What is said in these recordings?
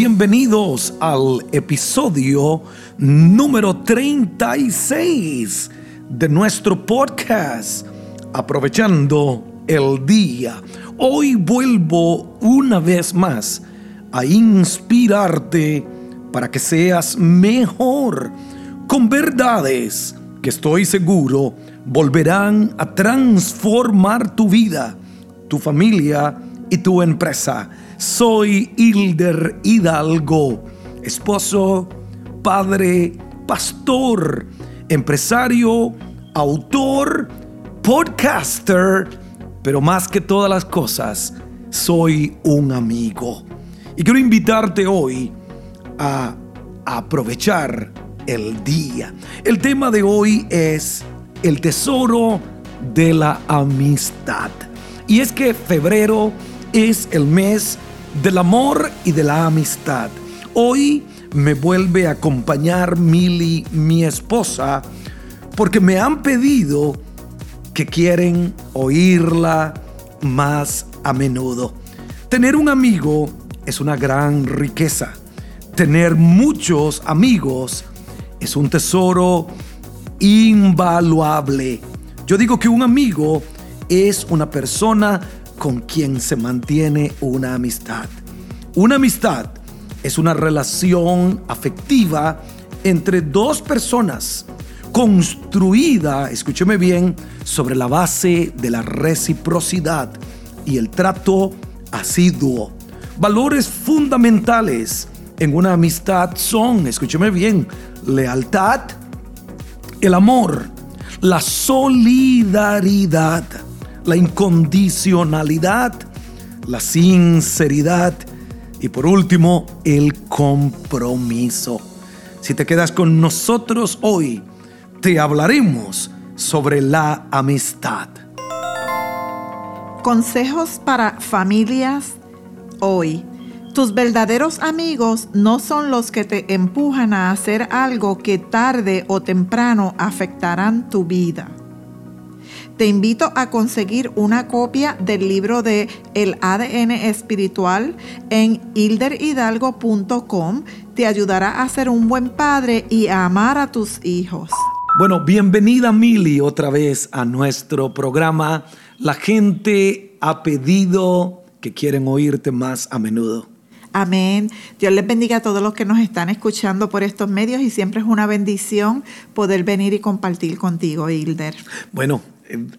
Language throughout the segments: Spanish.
bienvenidos al episodio número 36 de nuestro podcast, aprovechando el día. Hoy vuelvo una vez más a inspirarte para que seas mejor con verdades que estoy seguro volverán a transformar tu vida, tu familia y tu empresa. Soy Hilder Hidalgo, esposo, padre, pastor, empresario, autor, podcaster, pero más que todas las cosas, soy un amigo. Y quiero invitarte hoy a aprovechar el día. El tema de hoy es el tesoro de la amistad. Y es que febrero es el mes del amor y de la amistad. Hoy me vuelve a acompañar Milly, mi esposa, porque me han pedido que quieren oírla más a menudo. Tener un amigo es una gran riqueza. Tener muchos amigos es un tesoro invaluable. Yo digo que un amigo es una persona con quien se mantiene una amistad. Una amistad es una relación afectiva entre dos personas construida, escúcheme bien, sobre la base de la reciprocidad y el trato asiduo. Valores fundamentales en una amistad son, escúcheme bien, lealtad, el amor, la solidaridad, la incondicionalidad, la sinceridad y por último el compromiso. Si te quedas con nosotros hoy, te hablaremos sobre la amistad. Consejos para familias hoy. Tus verdaderos amigos no son los que te empujan a hacer algo que tarde o temprano afectarán tu vida. Te invito a conseguir una copia del libro de El ADN espiritual en hilderhidalgo.com. Te ayudará a ser un buen padre y a amar a tus hijos. Bueno, bienvenida Mili otra vez a nuestro programa. La gente ha pedido que quieren oírte más a menudo. Amén. Dios les bendiga a todos los que nos están escuchando por estos medios y siempre es una bendición poder venir y compartir contigo, Hilder. Bueno,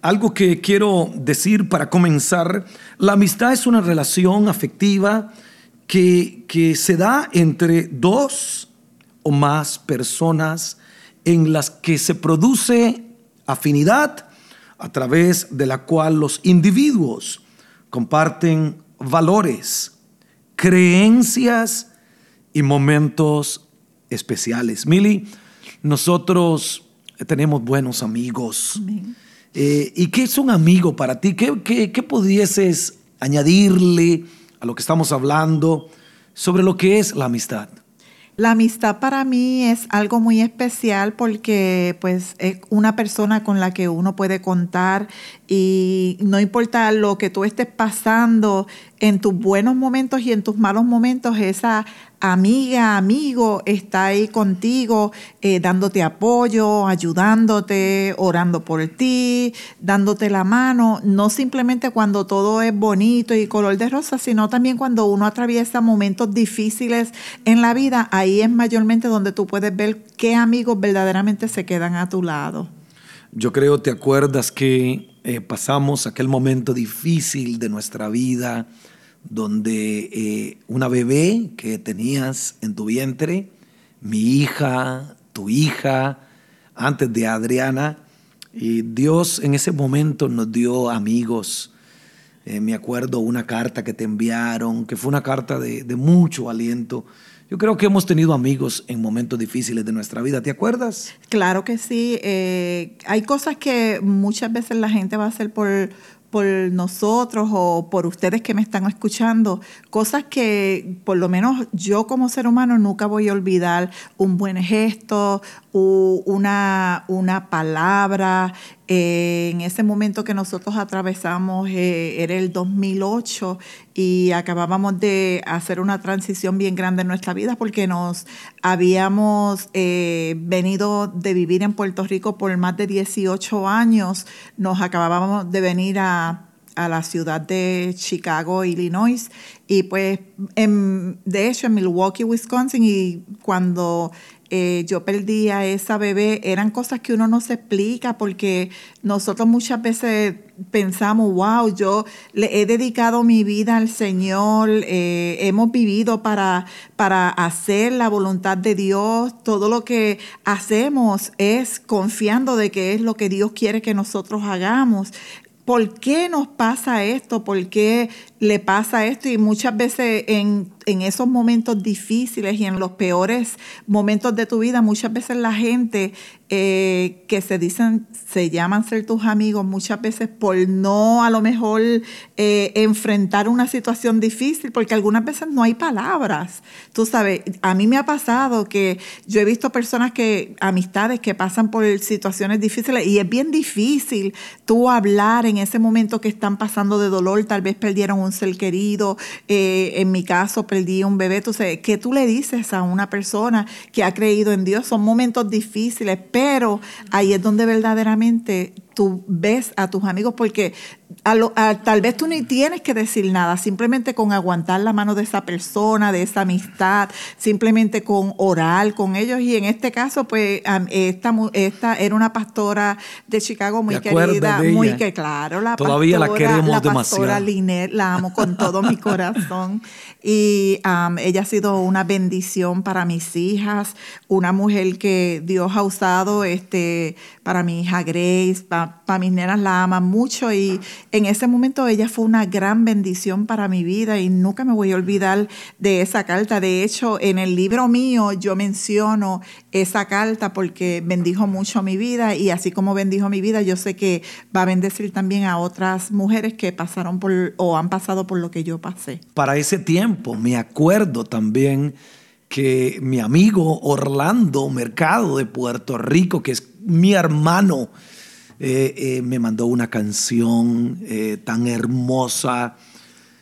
algo que quiero decir para comenzar, la amistad es una relación afectiva que, que se da entre dos o más personas en las que se produce afinidad a través de la cual los individuos comparten valores, creencias y momentos especiales. Mili, nosotros tenemos buenos amigos. Eh, ¿Y qué es un amigo para ti? ¿Qué, qué, qué pudieses añadirle a lo que estamos hablando sobre lo que es la amistad? La amistad para mí es algo muy especial porque pues es una persona con la que uno puede contar y no importa lo que tú estés pasando en tus buenos momentos y en tus malos momentos, esa amiga, amigo está ahí contigo, eh, dándote apoyo, ayudándote, orando por ti, dándote la mano, no simplemente cuando todo es bonito y color de rosa, sino también cuando uno atraviesa momentos difíciles en la vida, ahí es mayormente donde tú puedes ver qué amigos verdaderamente se quedan a tu lado. Yo creo, te acuerdas que eh, pasamos aquel momento difícil de nuestra vida, donde eh, una bebé que tenías en tu vientre, mi hija, tu hija, antes de Adriana, y Dios en ese momento nos dio amigos. Eh, me acuerdo una carta que te enviaron, que fue una carta de, mucho aliento. Yo creo que hemos tenido amigos en momentos difíciles de nuestra vida, ¿te acuerdas? Claro que sí. Eh, hay cosas que muchas veces la gente va a hacer por, por nosotros o por ustedes que me están escuchando, cosas que por lo menos yo como ser humano nunca voy a olvidar, un buen gesto, una, una palabra. Eh, en ese momento que nosotros atravesamos eh, era el 2008 y acabábamos de hacer una transición bien grande en nuestra vida porque nos habíamos eh, venido de vivir en Puerto Rico por más de 18 años. Nos acabábamos de venir a a la ciudad de Chicago, Illinois, y pues de hecho en Milwaukee, Wisconsin, y cuando eh, yo perdí a esa bebé, eran cosas que uno no se explica porque nosotros muchas veces pensamos, wow, yo le he dedicado mi vida al Señor, eh, hemos vivido para, para hacer la voluntad de Dios, todo lo que hacemos es confiando de que es lo que Dios quiere que nosotros hagamos. ¿Por qué nos pasa esto? ¿Por qué le pasa esto? Y muchas veces en en esos momentos difíciles y en los peores momentos de tu vida, muchas veces la gente eh, que se dicen, se llaman ser tus amigos, muchas veces por no a lo mejor eh, enfrentar una situación difícil, porque algunas veces no hay palabras. Tú sabes, a mí me ha pasado que yo he visto personas que, amistades que pasan por situaciones difíciles y es bien difícil tú hablar en ese momento que están pasando de dolor, tal vez perdieron un ser querido, eh, en mi caso, día un bebé, sabes, ¿qué tú le dices a una persona que ha creído en Dios? Son momentos difíciles, pero ahí es donde verdaderamente tú ves a tus amigos, porque tal vez tú ni tienes que decir nada, simplemente con aguantar la mano de esa persona, de esa amistad, simplemente con orar con ellos. Y en este caso, pues, esta, esta era una pastora de Chicago muy querida, muy que claro, la Todavía la queremos la pastora Linet, la amo con todo mi corazón. Y ella ha sido una bendición para mis hijas, una mujer que Dios ha usado este, para mi hija Grace, para mis nenas la aman mucho y en ese momento ella fue una gran bendición para mi vida y nunca me voy a olvidar de esa carta. De hecho, en el libro mío yo menciono esa carta porque bendijo mucho mi vida y así como bendijo mi vida, yo sé que va a bendecir también a otras mujeres que pasaron por o han pasado por lo que yo pasé. Para ese tiempo me acuerdo también que mi amigo Orlando Mercado de Puerto Rico, que es mi hermano, eh, eh, me mandó una canción eh, tan hermosa,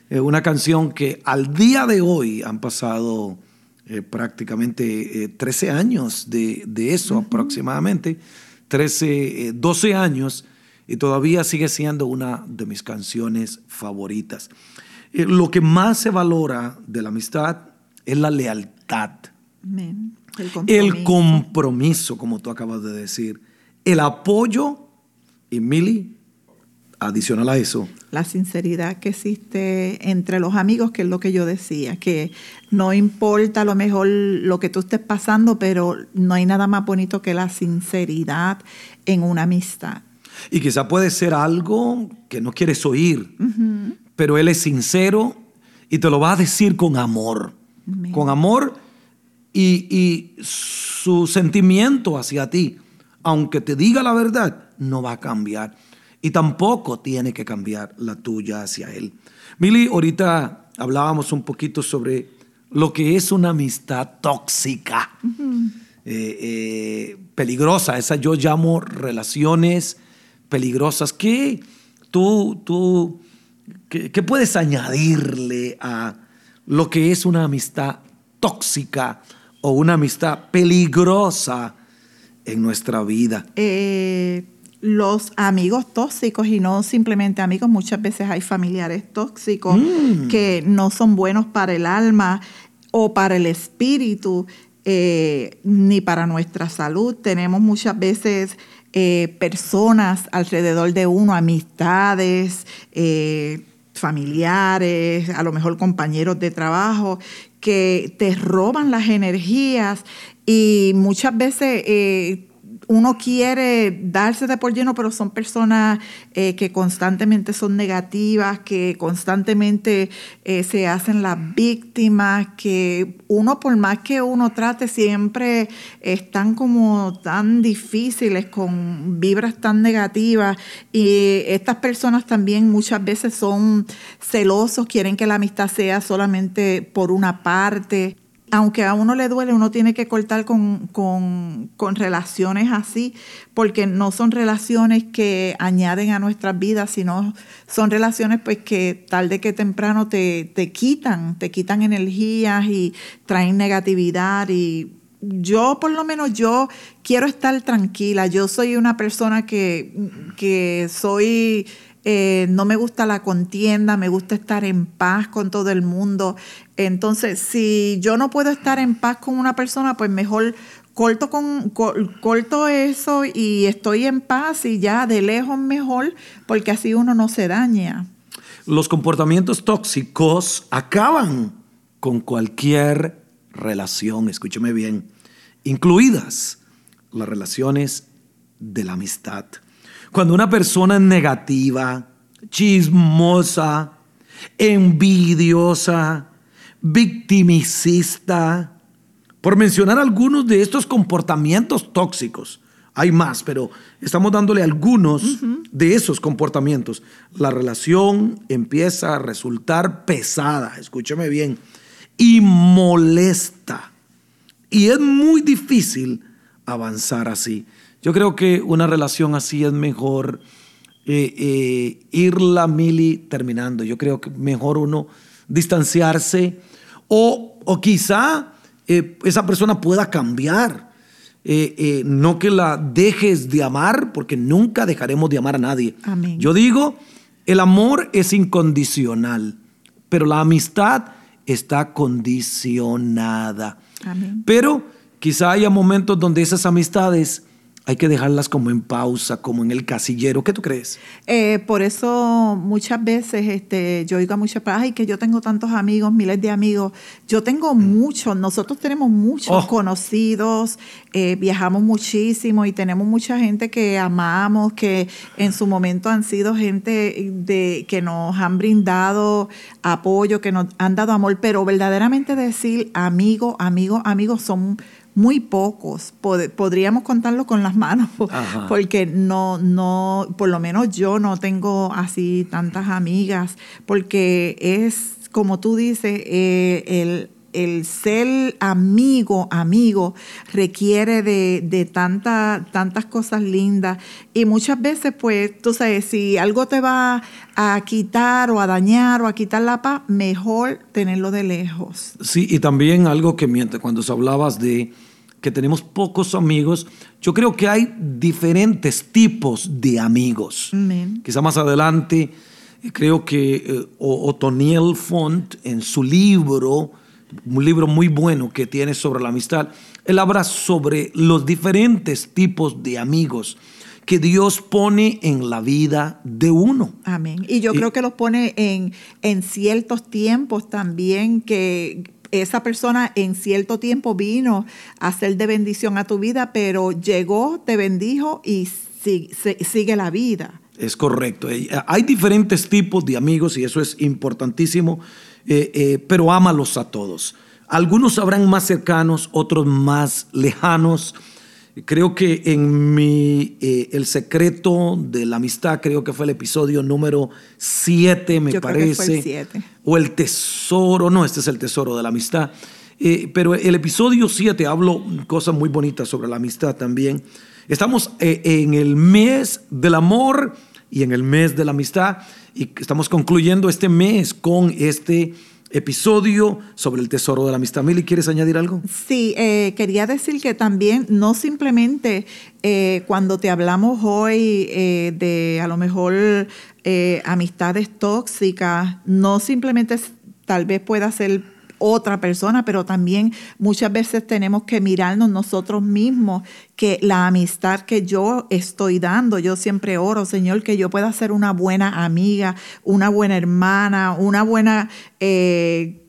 una canción que al día de hoy han pasado prácticamente 13 años de, eso aproximadamente, 13, 12 años, y todavía sigue siendo una de mis canciones favoritas. lo que más se valora de la amistad es la lealtad. El compromiso, como tú acabas de decir. El apoyo y Mili, adicional a eso. La sinceridad que existe entre los amigos, que es lo que yo decía, que no importa a lo mejor lo que tú estés pasando, pero no hay nada más bonito que la sinceridad en una amistad. Y quizá puede ser algo que no quieres oír, pero él es sincero y te lo va a decir con amor. Con amor y, y su sentimiento hacia ti. Aunque te diga la verdad, no va a cambiar. Y tampoco tiene que cambiar la tuya hacia Él. Mili, ahorita hablábamos un poquito sobre lo que es una amistad tóxica, eh, eh, peligrosa. Esa yo llamo relaciones peligrosas. ¿Qué tú, tú, qué puedes añadirle a lo que es una amistad tóxica o una amistad peligrosa en nuestra vida? Eh, los amigos tóxicos y no simplemente amigos, muchas veces hay familiares tóxicos mm. que no son buenos para el alma o para el espíritu, eh, ni para nuestra salud. Tenemos muchas veces eh, personas alrededor de uno, amistades, eh, familiares, a lo mejor compañeros de trabajo, que te roban las energías y muchas veces uno quiere darse de por lleno, pero son personas eh, que constantemente son negativas, que constantemente eh, se hacen las víctimas, que uno por más que uno trate siempre están como tan difíciles, con vibras tan negativas. Y estas personas también muchas veces son celosos, quieren que la amistad sea solamente por una parte aunque a uno le duele, uno tiene que cortar con, con, relaciones así, porque no son relaciones que añaden a nuestras vidas, sino son relaciones pues que tarde que temprano te, te quitan, te quitan energías y traen negatividad y yo por lo menos yo quiero estar tranquila. Yo soy una persona que, que soy eh, no me gusta la contienda, me gusta estar en paz con todo el mundo. Entonces, si yo no puedo estar en paz con una persona, pues mejor corto, con, corto eso y estoy en paz y ya de lejos mejor, porque así uno no se daña. Los comportamientos tóxicos acaban con cualquier relación, escúcheme bien, incluidas las relaciones de la amistad. Cuando una persona es negativa, chismosa, envidiosa, victimicista, por mencionar algunos de estos comportamientos tóxicos, hay más, pero estamos dándole algunos de esos comportamientos. La relación empieza a resultar pesada, escúcheme bien, y molesta. Y es muy difícil avanzar así. Yo creo que una relación así es mejor eh, eh, irla mili terminando. Yo creo que mejor uno distanciarse o, o quizá eh, esa persona pueda cambiar. no que la dejes de amar, porque nunca dejaremos de amar a nadie. Yo digo, el amor es incondicional, pero la amistad está condicionada. Pero quizá haya momentos donde esas amistades hay que dejarlas como en pausa, como en el casillero. ¿Qué tú crees? Eh, por eso muchas veces este, yo oigo a muchas ay, que yo tengo tantos amigos, miles de amigos. Yo tengo mm. muchos, nosotros tenemos muchos oh. conocidos, eh, viajamos muchísimo y tenemos mucha gente que amamos, que en su momento han sido gente de, que nos han brindado apoyo, que nos han dado amor, pero verdaderamente decir amigo, amigo, amigo son muy pocos, podríamos contarlo con las manos, porque no, no, por lo menos yo no tengo así tantas amigas, porque es, como tú dices, eh, el el ser amigo, amigo, requiere de, de tantas cosas lindas. Y muchas veces, pues, tú sabes, si algo te va a quitar o a dañar o a quitar la paz, mejor tenerlo de lejos. Sí, y también algo que miente, cuando hablabas de que tenemos pocos amigos, yo creo que hay diferentes tipos de amigos. Quizá más adelante, eh, creo que eh, Otoniel Font, en su libro, un libro muy bueno que tiene sobre la amistad, él habla sobre los diferentes tipos de amigos que Dios pone en la vida de uno. Amén. Y yo creo que los pone en, en ciertos tiempos también que esa persona en cierto tiempo vino a ser de bendición a tu vida, pero llegó, te bendijo y sigue, la vida. Es correcto. Eh, hay diferentes tipos de amigos y eso es importantísimo, eh, eh, pero ámalos a todos. Algunos habrán más cercanos, otros más lejanos. Creo que en mi El secreto de la amistad, creo que fue el episodio número 7, me parece. O el tesoro, no, este es el tesoro de la amistad. Pero el episodio 7 hablo cosas muy bonitas sobre la amistad también. Estamos eh, en el mes del amor y en el mes de la amistad y estamos concluyendo este mes con este episodio sobre el tesoro de la amistad. Mili, ¿quieres añadir algo? Sí, eh, quería decir que también no simplemente eh, cuando te hablamos hoy eh, de a lo mejor amistades tóxicas, no simplemente tal vez pueda ser otra persona, pero también muchas veces tenemos que mirarnos nosotros mismos que la amistad que yo estoy dando, yo siempre oro, Señor, que yo pueda ser una buena amiga, una buena hermana, una buena... Eh,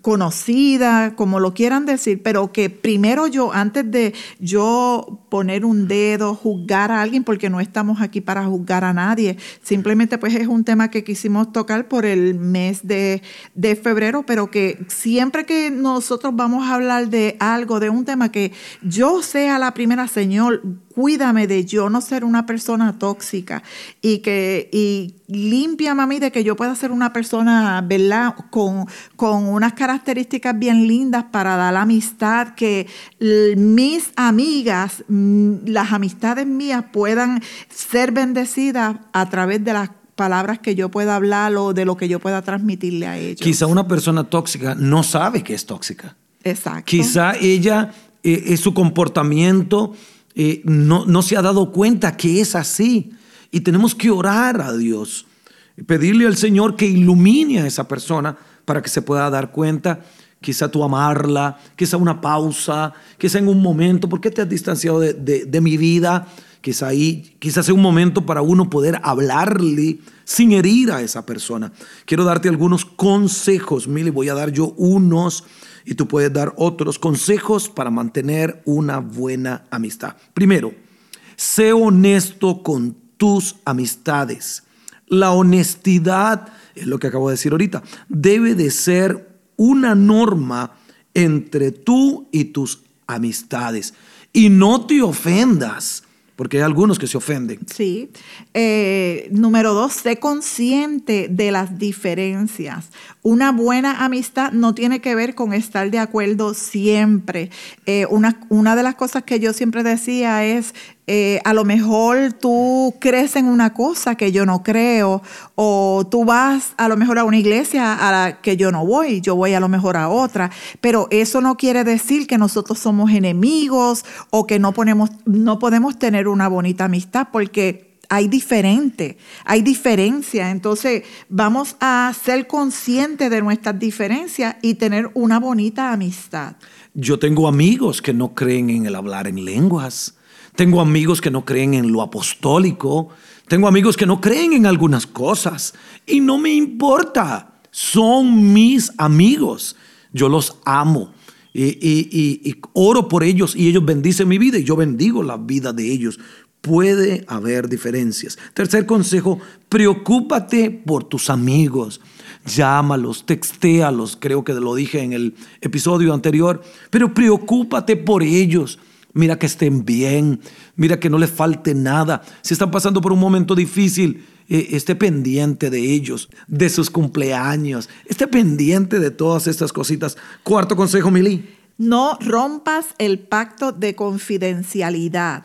conocida, como lo quieran decir, pero que primero yo, antes de yo poner un dedo, juzgar a alguien, porque no estamos aquí para juzgar a nadie, simplemente pues es un tema que quisimos tocar por el mes de, de febrero, pero que siempre que nosotros vamos a hablar de algo, de un tema que yo sea la primera, Señor, cuídame de yo no ser una persona tóxica y que y límpiame a mí de que yo pueda ser una persona, ¿verdad? Con, con unas características bien lindas para dar amistad, que mis amigas, mm, las amistades mías puedan ser bendecidas a través de las palabras que yo pueda hablar o de lo que yo pueda transmitirle a ellos. Quizá una persona tóxica no sabe que es tóxica. Exacto. Quizá ella, eh, su comportamiento, eh, no, no se ha dado cuenta que es así. Y tenemos que orar a Dios, pedirle al Señor que ilumine a esa persona para que se pueda dar cuenta. Quizá tú amarla, quizá una pausa, quizá en un momento, ¿por qué te has distanciado de, de mi vida? Quizá ahí, quizás sea un momento para uno poder hablarle sin herir a esa persona. Quiero darte algunos consejos, Mili, voy a dar yo unos y tú puedes dar otros consejos para mantener una buena amistad. Primero, sé honesto con tus amistades. La honestidad, es lo que acabo de decir ahorita, debe de ser una norma entre tú y tus amistades. Y no te ofendas porque hay algunos que se ofenden. Sí. Eh, número dos, sé consciente de las diferencias. Una buena amistad no tiene que ver con estar de acuerdo siempre. Eh, una, una, de las cosas que yo siempre decía es, eh, a lo mejor tú crees en una cosa que yo no creo, o tú vas a lo mejor a una iglesia a la que yo no voy, yo voy a lo mejor a otra, pero eso no quiere decir que nosotros somos enemigos o que no, ponemos, no podemos tener una bonita amistad, porque hay diferente, hay diferencia. Entonces, vamos a ser conscientes de nuestras diferencias y tener una bonita amistad. Yo tengo amigos que no creen en el hablar en lenguas. Tengo amigos que no creen en lo apostólico. Tengo amigos que no creen en algunas cosas. Y no me importa. Son mis amigos. Yo los amo. Y, oro por ellos y ellos bendicen mi vida y yo bendigo la vida de ellos puede haber diferencias. Tercer consejo, preocúpate por tus amigos. Llámalos, textéalos, creo que lo dije en el episodio anterior, pero preocúpate por ellos. Mira que estén bien, mira que no les falte nada. Si están pasando por un momento difícil, eh, esté pendiente de ellos, de sus cumpleaños, esté pendiente de todas estas cositas. Cuarto consejo, Mili no rompas el pacto de confidencialidad.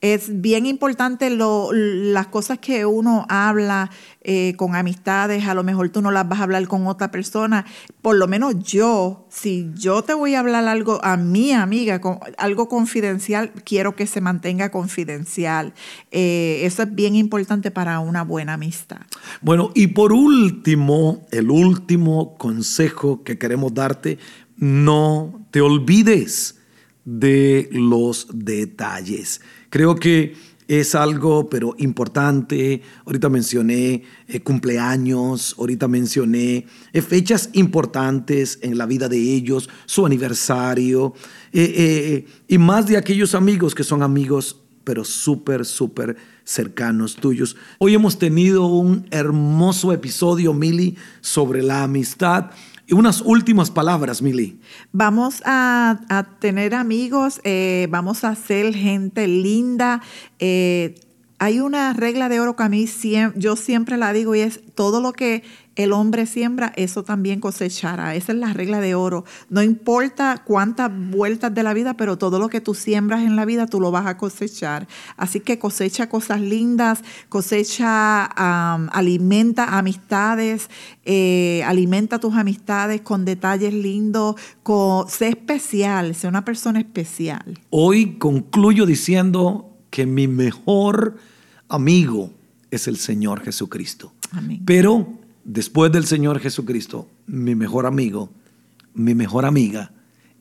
Es bien importante las cosas que uno habla eh, con amistades, a lo mejor tú no las vas a hablar con otra persona. Por lo menos yo, si yo te voy a hablar algo a mi amiga, algo confidencial, quiero que se mantenga confidencial. Eh, eso es bien importante para una buena amistad. Bueno, y por último, el último consejo que queremos darte no te olvides de los detalles. Creo que es algo, pero importante. Ahorita mencioné eh, cumpleaños, ahorita mencioné eh, fechas importantes en la vida de ellos, su aniversario, eh, y más de aquellos amigos que son amigos, pero súper, súper cercanos tuyos. Hoy hemos tenido un hermoso episodio, Mili, sobre la amistad. Y unas últimas palabras, Mili. Vamos a, tener amigos, eh, vamos a ser gente linda. Eh, hay una regla de oro que a mí yo siempre la digo y es todo lo que el hombre siembra, eso también cosechará. Esa es la regla de oro. No importa cuántas vueltas de la vida, pero todo lo que tú siembras en la vida, tú lo vas a cosechar. Así que cosecha cosas lindas, cosecha, alimenta amistades, eh, alimenta tus amistades con detalles lindos, sé especial, sé una persona especial. Hoy concluyo diciendo que mi mejor amigo es el Señor Jesucristo. Amén. Pero después del Señor Jesucristo, mi mejor amigo, mi mejor amiga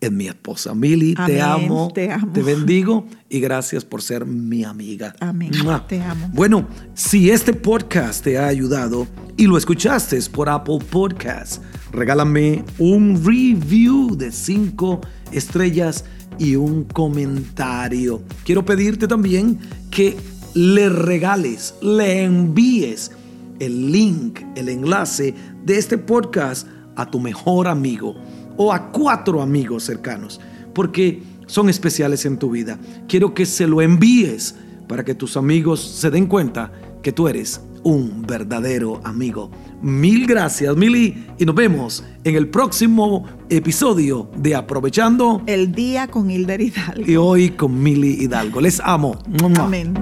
es mi esposa. Mili, te amo, te amo, te bendigo y gracias por ser mi amiga. Amén. Te amo. Bueno, si este podcast te ha ayudado y lo escuchaste por Apple Podcasts, regálame un review de cinco estrellas y un comentario. Quiero pedirte también que le regales, le envíes el link, el enlace de este podcast a tu mejor amigo o a cuatro amigos cercanos. Porque son especiales en tu vida. Quiero que se lo envíes para que tus amigos se den cuenta que tú eres un verdadero amigo. Mil gracias, Mili, y nos vemos en el próximo episodio de Aprovechando el Día con Hilder Hidalgo. Y hoy con Mili Hidalgo. Les amo. Amén.